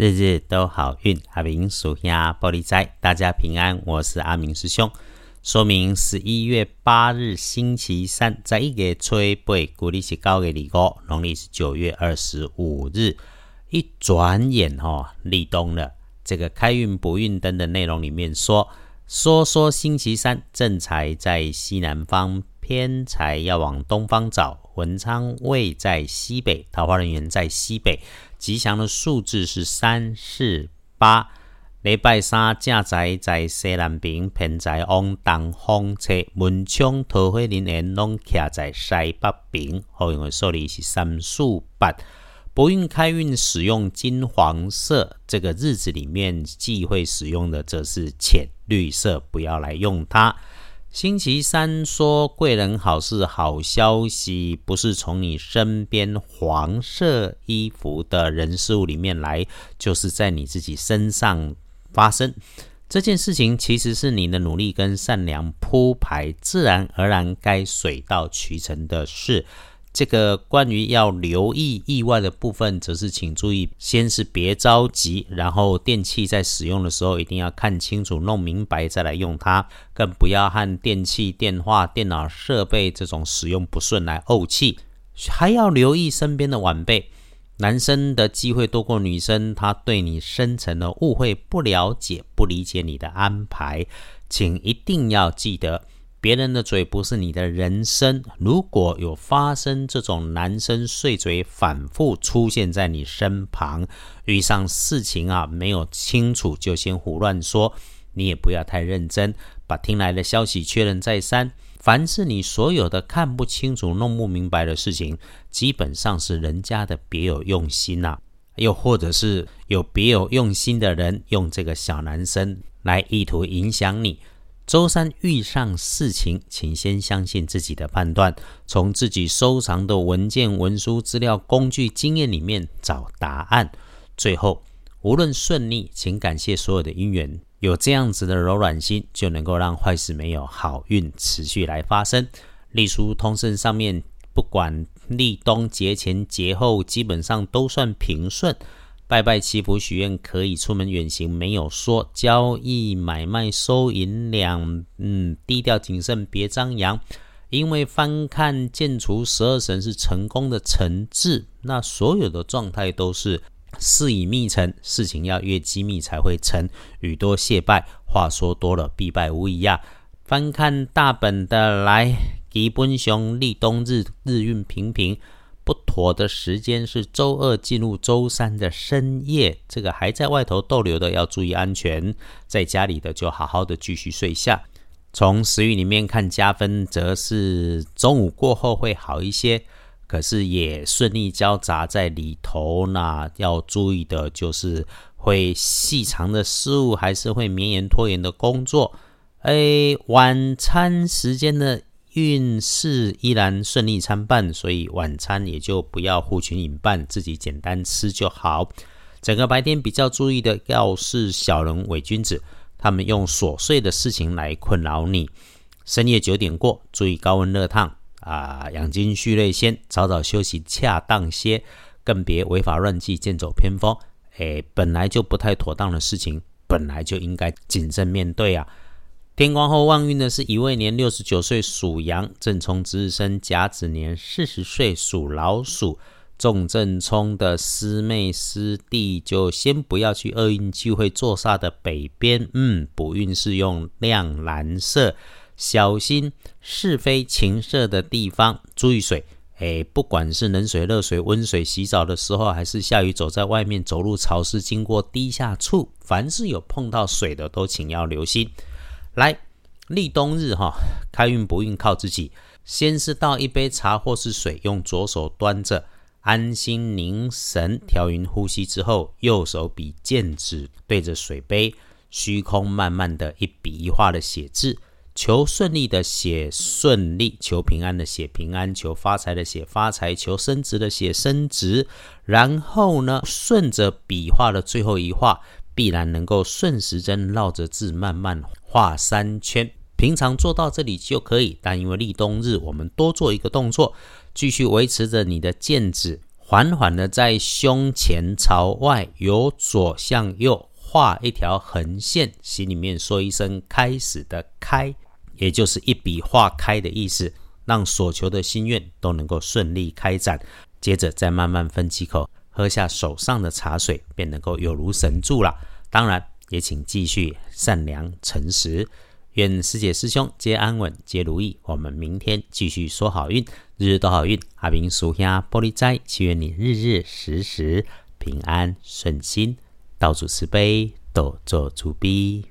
日日都好运，阿明属下玻璃斋，大家平安，我是阿明师兄。说明十一月八日星期三，在一个吹背，古历是高给李哥，农历是九月二十五日。一转眼哈，立冬了。这个开运补运灯的内容里面说，说说星期三正财在西南方，偏财要往东方找。文昌位在西北，桃花人员在西北。吉祥的数字是三四八。礼拜三正宅在西南边，偏在往东方侧。门窗桃花人员拢徛在西北边。好用的数字是三四八。博运开运使用金黄色，这个日子里面忌讳使用的则是浅绿色，不要来用它。星期三说贵人好事好消息，不是从你身边黄色衣服的人事物里面来，就是在你自己身上发生。这件事情其实是你的努力跟善良铺排，自然而然该水到渠成的事。这个关于要留意意外的部分，则是请注意，先是别着急，然后电器在使用的时候一定要看清楚、弄明白再来用它，更不要和电器、电话、电脑设备这种使用不顺来怄气。还要留意身边的晚辈，男生的机会多过女生，他对你深层的误会、不了解、不理解你的安排，请一定要记得。别人的嘴不是你的人生。如果有发生这种男生碎嘴反复出现在你身旁，遇上事情啊没有清楚就先胡乱说，你也不要太认真，把听来的消息确认再三。凡是你所有的看不清楚、弄不明白的事情，基本上是人家的别有用心呐，又或者是有别有用心的人用这个小男生来意图影响你。周三遇上事情，请先相信自己的判断，从自己收藏的文件、文书、资料、工具、经验里面找答案。最后，无论顺利，请感谢所有的因缘，有这样子的柔软心，就能够让坏事没有，好运持续来发生。隶书通胜上面，不管立冬节前节后，基本上都算平顺。拜拜祈福许愿可以出门远行，没有说交易买卖收银两，嗯，低调谨慎别张扬。因为翻看建除十二神是成功的成字，那所有的状态都是事以密成，事情要越机密才会成。语多谢拜，话说多了必败无疑呀。翻看大本的来，基本上立冬日日运平平。不妥的时间是周二进入周三的深夜，这个还在外头逗留的要注意安全，在家里的就好好的继续睡下。从时运里面看加分，则是中午过后会好一些，可是也顺利交杂在里头。那要注意的就是会细长的事物，还是会绵延拖延的工作。哎，晚餐时间的。运势依然顺利参半，所以晚餐也就不要互群饮伴，自己简单吃就好。整个白天比较注意的，要是小人伪君子，他们用琐碎的事情来困扰你。深夜九点过，注意高温热烫啊，养精蓄锐先，早早休息恰当些，更别违法乱纪，剑走偏锋。诶，本来就不太妥当的事情，本来就应该谨慎面对啊。天光后旺运的是一位年六十九岁属羊，正冲值日生甲子年四十岁属老鼠。重正冲的师妹师弟就先不要去厄运聚会坐煞的北边，嗯，补运是用亮蓝色，小心是非情色的地方，注意水。哎，不管是冷水、热水、温水洗澡的时候，还是下雨走在外面，走路潮湿，经过低下处，凡是有碰到水的，都请要留心。来立冬日哈，开运不运靠自己。先是倒一杯茶或是水，用左手端着，安心凝神调匀呼吸之后，右手比剑指对着水杯，虚空慢慢的一笔一画的写字，求顺利的写顺利，求平安的写平安，求发财的写发财，求升职的写升职。然后呢，顺着笔画的最后一画。必然能够顺时针绕着字慢慢画三圈，平常做到这里就可以。但因为立冬日，我们多做一个动作，继续维持着你的剑指缓缓的在胸前朝外，由左向右画一条横线，心里面说一声“开始”的“开”，也就是一笔画开的意思，让所求的心愿都能够顺利开展。接着再慢慢分几口，喝下手上的茶水，便能够有如神助了。当然，也请继续善良诚实。愿师姐师兄皆安稳，皆如意。我们明天继续说好运，日日都好运。阿明属下玻璃斋，祈愿你日日时时平安顺心，道主慈悲，多做主逼。